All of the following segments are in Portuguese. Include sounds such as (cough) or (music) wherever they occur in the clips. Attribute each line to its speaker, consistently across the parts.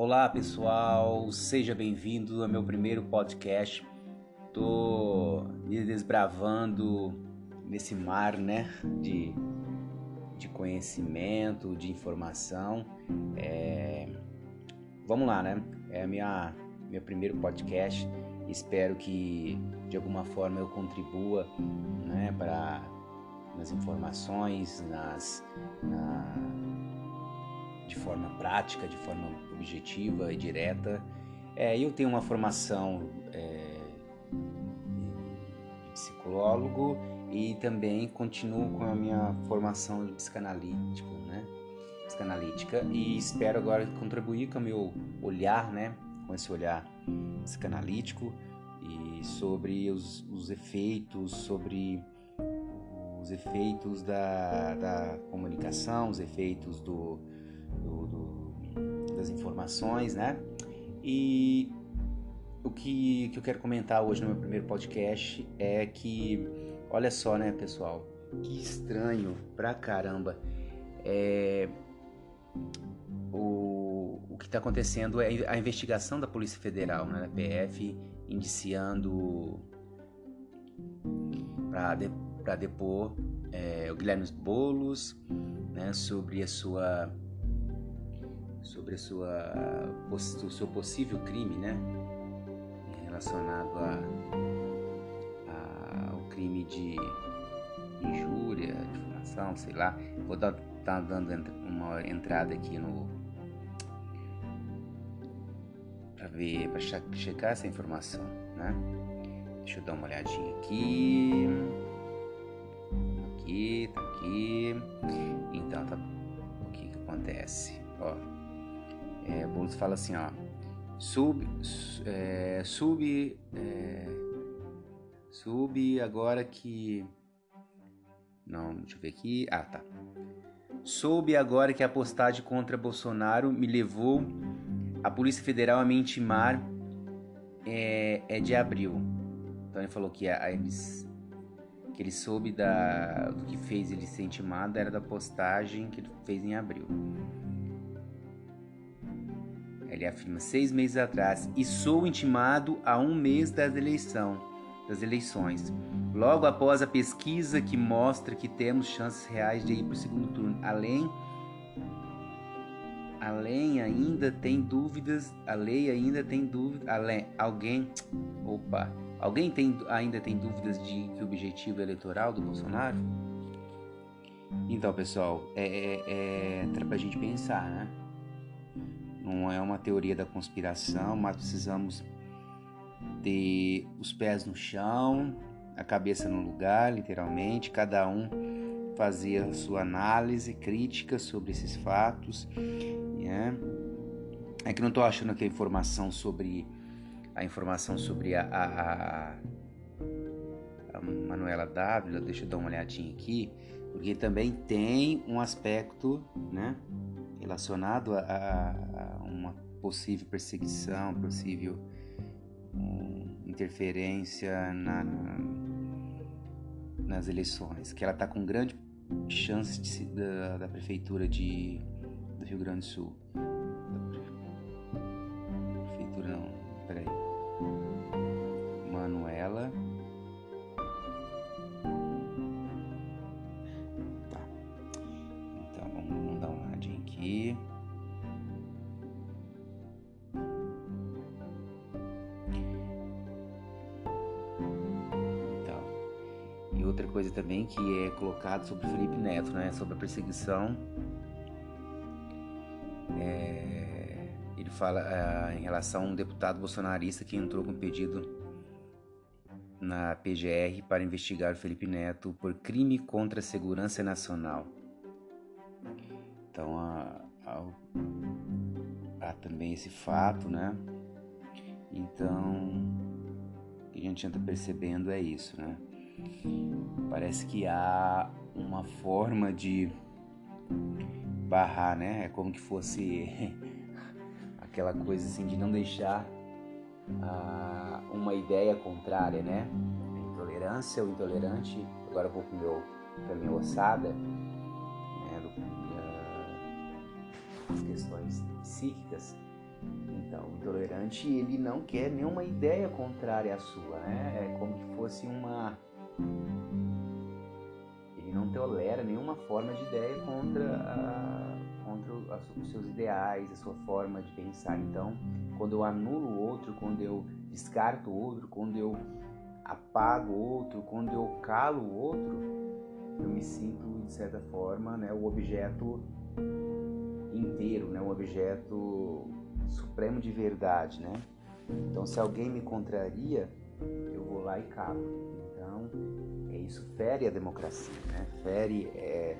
Speaker 1: Olá pessoal, seja bem-vindo ao meu primeiro podcast. Tô me desbravando nesse mar, né, de, de conhecimento, de informação. É... Vamos lá, né? É minha meu primeiro podcast. Espero que de alguma forma eu contribua, né, para nas informações, nas na, de forma prática, de forma objetiva e direta. É, eu tenho uma formação é, de psicólogo e também continuo com a minha formação de psicanalítico, né? Psicanalítica e espero agora contribuir com o meu olhar, né? Com esse olhar psicanalítico e sobre os, os efeitos, sobre os efeitos da, da comunicação, os efeitos do, do, do, das informações, né? E o que, que eu quero comentar hoje no meu primeiro podcast é que, olha só, né, pessoal, que estranho pra caramba. É, o, o que está acontecendo é a investigação da Polícia Federal, né, da PF, indiciando para de, depor é, o Guilherme Boulos né, sobre a sua sobre a sua, o seu possível crime, né? Relacionado a, a, ao crime de injúria, difamação, sei lá. Vou dar, tá dando uma entrada aqui no para ver, para checar essa informação, né? Deixa eu dar uma olhadinha aqui. Aqui, tá aqui. Então, tá. O que que acontece? Ó, é, Boulos fala assim, ó, sub, é, sub, é, sub agora que, não, deixa eu ver aqui, ah tá, soube agora que a postagem contra Bolsonaro me levou a Polícia Federal a me intimar é, é de abril, então ele falou que a, a que ele soube da, do que fez ele ser intimado era da postagem que ele fez em abril. Ele afirma seis meses atrás e sou intimado a um mês das eleição, das eleições. Logo após a pesquisa que mostra que temos chances reais de ir para o segundo turno. Além, além ainda tem dúvidas. A lei ainda tem dúvidas. Além, alguém, opa, alguém tem, ainda tem dúvidas de que objetivo eleitoral do Bolsonaro? Então, pessoal, é, é, é para a gente pensar, né? Não é uma teoria da conspiração, mas precisamos ter os pés no chão, a cabeça no lugar, literalmente, cada um fazer a sua análise crítica sobre esses fatos. Né? É que não estou achando aqui a informação sobre a informação sobre a, a, a Manuela Dávila, deixa eu dar uma olhadinha aqui, porque também tem um aspecto, né? relacionado a, a possível perseguição, possível um, interferência na, na, nas eleições, que ela está com grande chance de, da, da prefeitura de, do Rio Grande do Sul. Prefeitura não, peraí. Que é colocado sobre Felipe Neto, né? Sobre a perseguição. É, ele fala é, em relação a um deputado bolsonarista que entrou com pedido na PGR para investigar o Felipe Neto por crime contra a segurança nacional. Então há, há, também esse fato, né? Então o que a gente anda percebendo é isso, né? Parece que há uma forma de barrar, né? É como que fosse (laughs) aquela coisa assim de não deixar ah, uma ideia contrária, né? Intolerância, o intolerante. Agora eu vou para a minha ossada as questões psíquicas, Então, o intolerante ele não quer nenhuma ideia contrária à sua, né? É como se fosse uma nenhuma forma de ideia contra, a, contra os seus ideais, a sua forma de pensar. Então, quando eu anulo o outro, quando eu descarto o outro, quando eu apago o outro, quando eu calo o outro, eu me sinto de certa forma, né, o objeto inteiro, né, o objeto supremo de verdade, né? Então, se alguém me contraria, eu vou lá e calo. Então, isso fere a democracia, né? Fere é,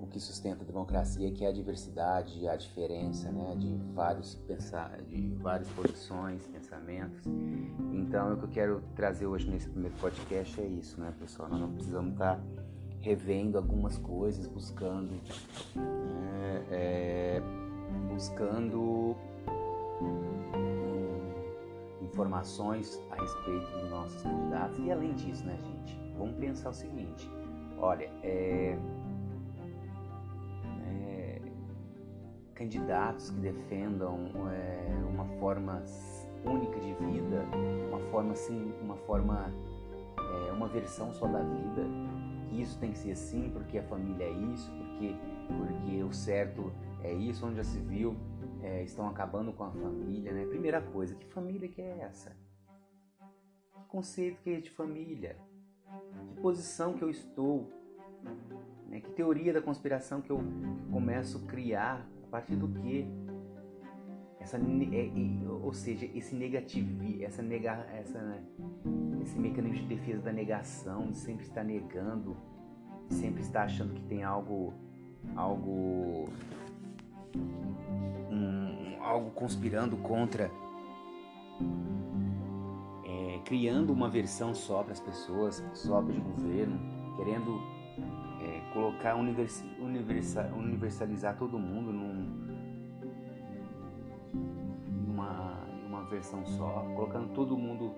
Speaker 1: o que sustenta a democracia, que é a diversidade, a diferença, né? De vários pensar, de várias posições, pensamentos. Então, o que eu quero trazer hoje nesse primeiro podcast é isso, né, pessoal? Nós não precisamos estar revendo algumas coisas, buscando, né, é, buscando informações a respeito dos nossos candidatos. E além disso, né, gente, vamos pensar o seguinte: olha, é, é, candidatos que defendam é, uma forma única de vida, uma forma assim, uma forma, é, uma versão só da vida. Que isso tem que ser assim, porque a família é isso, porque porque o certo é isso, onde já se viu é, estão acabando com a família, né? Primeira coisa, que família que é essa? Que conceito que é de família? Que posição que eu estou? Né? Que teoria da conspiração que eu começo a criar? A partir do quê? Essa, é, ou seja, esse negativo, essa nega, essa, né? esse mecanismo de defesa da negação, de sempre estar negando, de sempre estar achando que tem algo, algo algo conspirando contra, é, criando uma versão só para as pessoas, só de governo, querendo é, colocar univers, universa, universalizar todo mundo num, numa, numa versão só, colocando todo mundo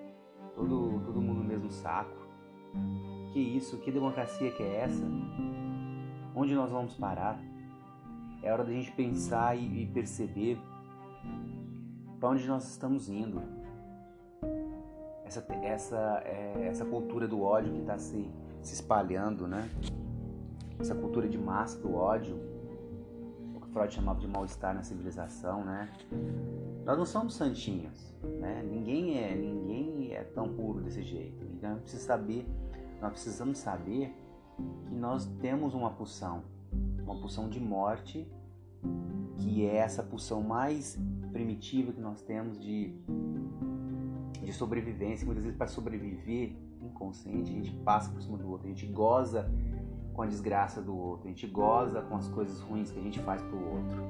Speaker 1: todo, todo mundo no mesmo saco. Que isso? Que democracia que é essa? Onde nós vamos parar? É hora da gente pensar e, perceber para onde nós estamos indo. Essa, essa, é, essa cultura do ódio que está se, se espalhando, né? Essa cultura de massa do ódio, o que Freud chamava de mal-estar na civilização, né? Nós não somos santinhos, né? Ninguém é, ninguém é tão puro desse jeito. Então, precisa saber, nós precisamos saber que nós temos uma pulsão uma pulsão de morte, que é essa pulsão mais primitiva que nós temos de, de sobrevivência. Muitas vezes, para sobreviver inconsciente, a gente passa por cima do outro, a gente goza com a desgraça do outro, a gente goza com as coisas ruins que a gente faz para o outro.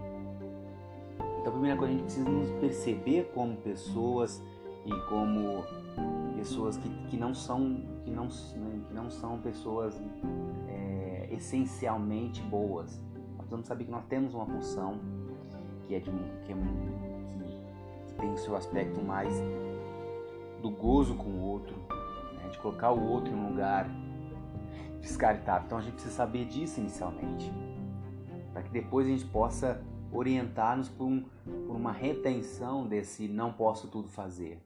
Speaker 1: Então, a primeira coisa, a gente precisa nos perceber como pessoas e como pessoas que, que não são que não, né, que não são pessoas é, essencialmente boas. Precisamos saber que nós temos uma função que é de que, é, que, que tem o seu aspecto mais do gozo com o outro, né, de colocar o outro em um lugar descartável. Então a gente precisa saber disso inicialmente, para que depois a gente possa orientar-nos por, um, por uma retenção desse não posso tudo fazer.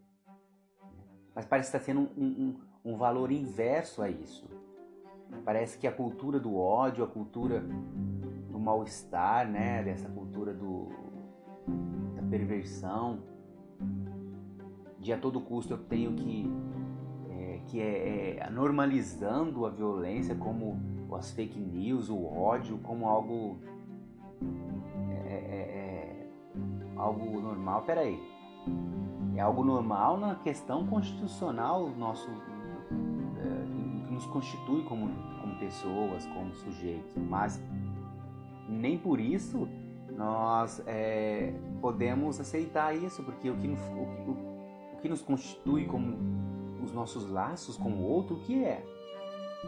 Speaker 1: Mas parece que está tendo um, um, um valor inverso a isso. Parece que a cultura do ódio, a cultura mal-estar, né, dessa cultura do, da perversão, de a todo custo eu tenho que é, que é, é, normalizando a violência como as fake news, o ódio como algo é, é, é algo normal. Peraí, é algo normal na questão constitucional nosso é, que nos constitui como, como pessoas, como sujeitos, mas nem por isso nós é, podemos aceitar isso, porque o que, o, o, o que nos constitui como os nossos laços com o outro, o que é?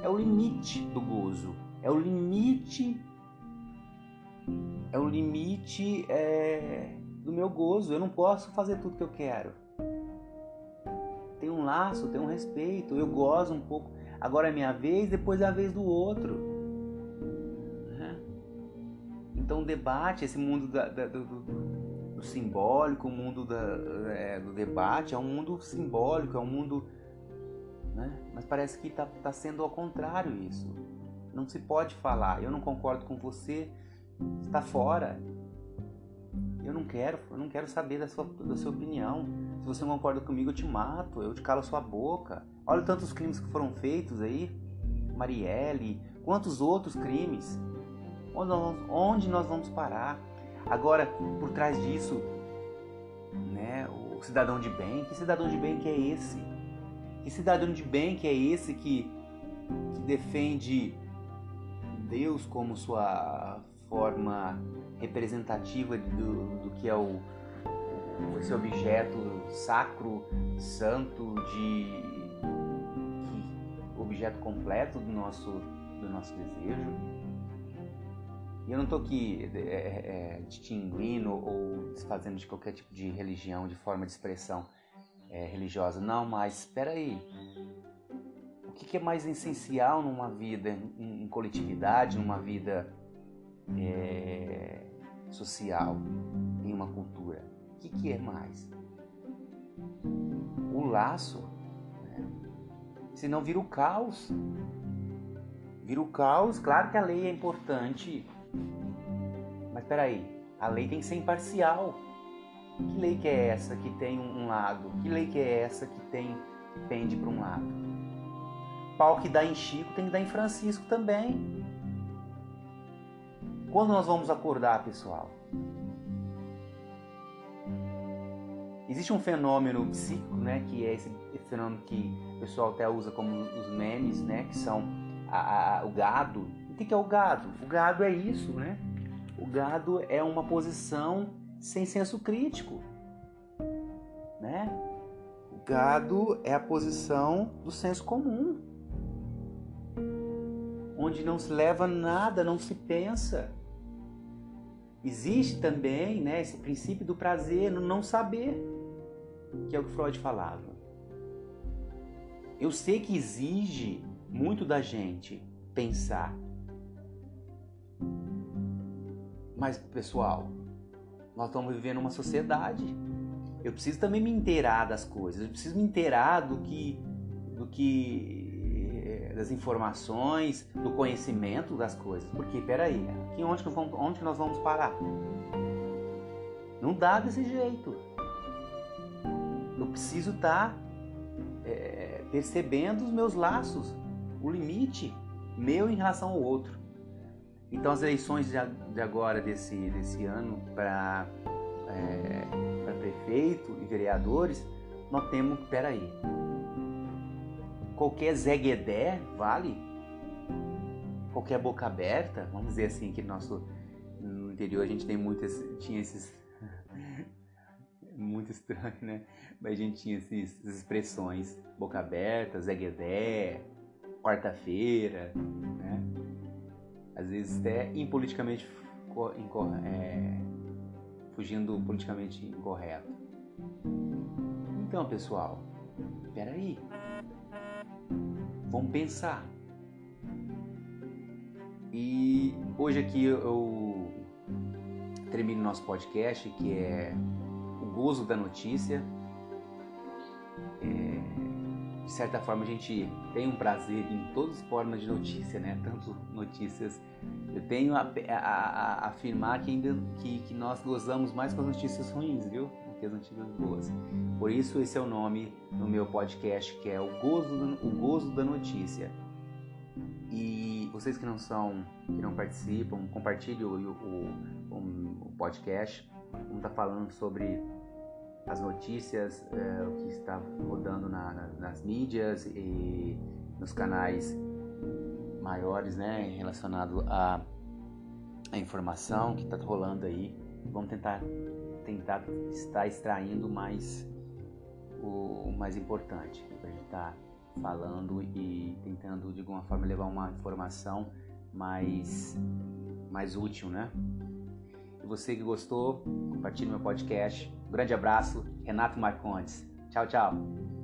Speaker 1: É o limite do gozo, é o limite, é o limite é, do meu gozo. Eu não posso fazer tudo que eu quero. Tem um laço, tem um respeito. Eu gozo um pouco. Agora é minha vez, depois é a vez do outro. Então o debate, esse mundo da, da, do, do simbólico, o mundo da, é, do debate, é um mundo simbólico, é um mundo. Né? Mas parece que está tá sendo ao contrário isso. Não se pode falar, eu não concordo com você, está fora. Eu não quero, eu não quero saber da sua, da sua opinião. Se você não concorda comigo, eu te mato, eu te calo a sua boca. Olha tantos crimes que foram feitos aí. Marielle, quantos outros crimes. Onde nós, onde nós vamos parar? Agora, por trás disso, né, o cidadão de bem, que cidadão de bem que é esse? Que cidadão de bem que é esse que, que defende Deus como sua forma representativa do, do que é o, esse objeto sacro, santo, de objeto completo do nosso, do nosso desejo. E eu não estou aqui é, é, é, distinguindo ou desfazendo de qualquer tipo de religião, de forma de expressão é, religiosa. Não, mas espera aí. O que, que, é mais essencial numa vida em, em coletividade, numa vida é, social, em uma cultura? O que, que é mais? O laço. Né? Senão vira o caos. Vira o caos. Claro que a lei é importante mas peraí, a lei tem que ser imparcial. Que lei que é essa que tem um lado? Que lei que é essa que tem pende para um lado? Pau que dá em Chico tem que dar em Francisco também. Quando nós vamos acordar, pessoal? Existe um fenômeno psíquico, né, que é esse, esse fenômeno que o pessoal até usa como os memes, né, que são a, a, o gado. O que é o gado? O gado é isso, né? O gado é uma posição sem senso crítico, né? O gado é a posição do senso comum, onde não se leva nada, não se pensa. Existe também, né, esse princípio do prazer no não saber, que é o que Freud falava. Eu sei que exige muito da gente pensar, mas, pessoal, nós estamos vivendo uma sociedade. Eu preciso também me inteirar das coisas. Eu preciso me inteirar do que, do que eh, das informações, do conhecimento das coisas. Porque, peraí, aqui onde que, vamos, onde que nós vamos parar? Não dá desse jeito. Eu preciso estar tá, é, percebendo os meus laços, o limite meu em relação ao outro. Então as eleições de agora, desse, desse ano, para é, prefeito e vereadores, nós temos, peraí, qualquer Zé Guedé vale? Qualquer boca aberta? Vamos dizer assim, que no nosso no interior a gente tem muitas, tinha esses (laughs) muito estranho, né? Mas a gente tinha esses, essas expressões, boca aberta, Zé Guedé, quarta-feira, né? Às vezes até impoliticamente é, fugindo politicamente incorreto. Então, pessoal, peraí. Vamos pensar. E hoje aqui eu termino nosso podcast que é o gozo da notícia. É, de certa forma a gente tem um prazer em todas as formas de notícia, né? Tanto notícias. Eu tenho a, a, a afirmar que ainda que, que nós gozamos mais com as notícias ruins, viu? Do que as notícias boas. Por isso esse é o nome no meu podcast, que é o gozo, o gozo da notícia. E vocês que não são, que não participam, compartilhem o, o, o, o podcast. Vamos estar falando sobre as notícias, é, o que está rodando na, na, nas mídias e nos canais maiores, né, relacionado à, informação que está rolando aí. Vamos tentar tentar estar extraindo mais o, o mais importante para a gente estar tá falando e tentando de alguma forma levar uma informação mais mais útil, né? E você que gostou, compartilhe meu podcast. Um grande abraço, Renato Marcondes. Tchau, tchau.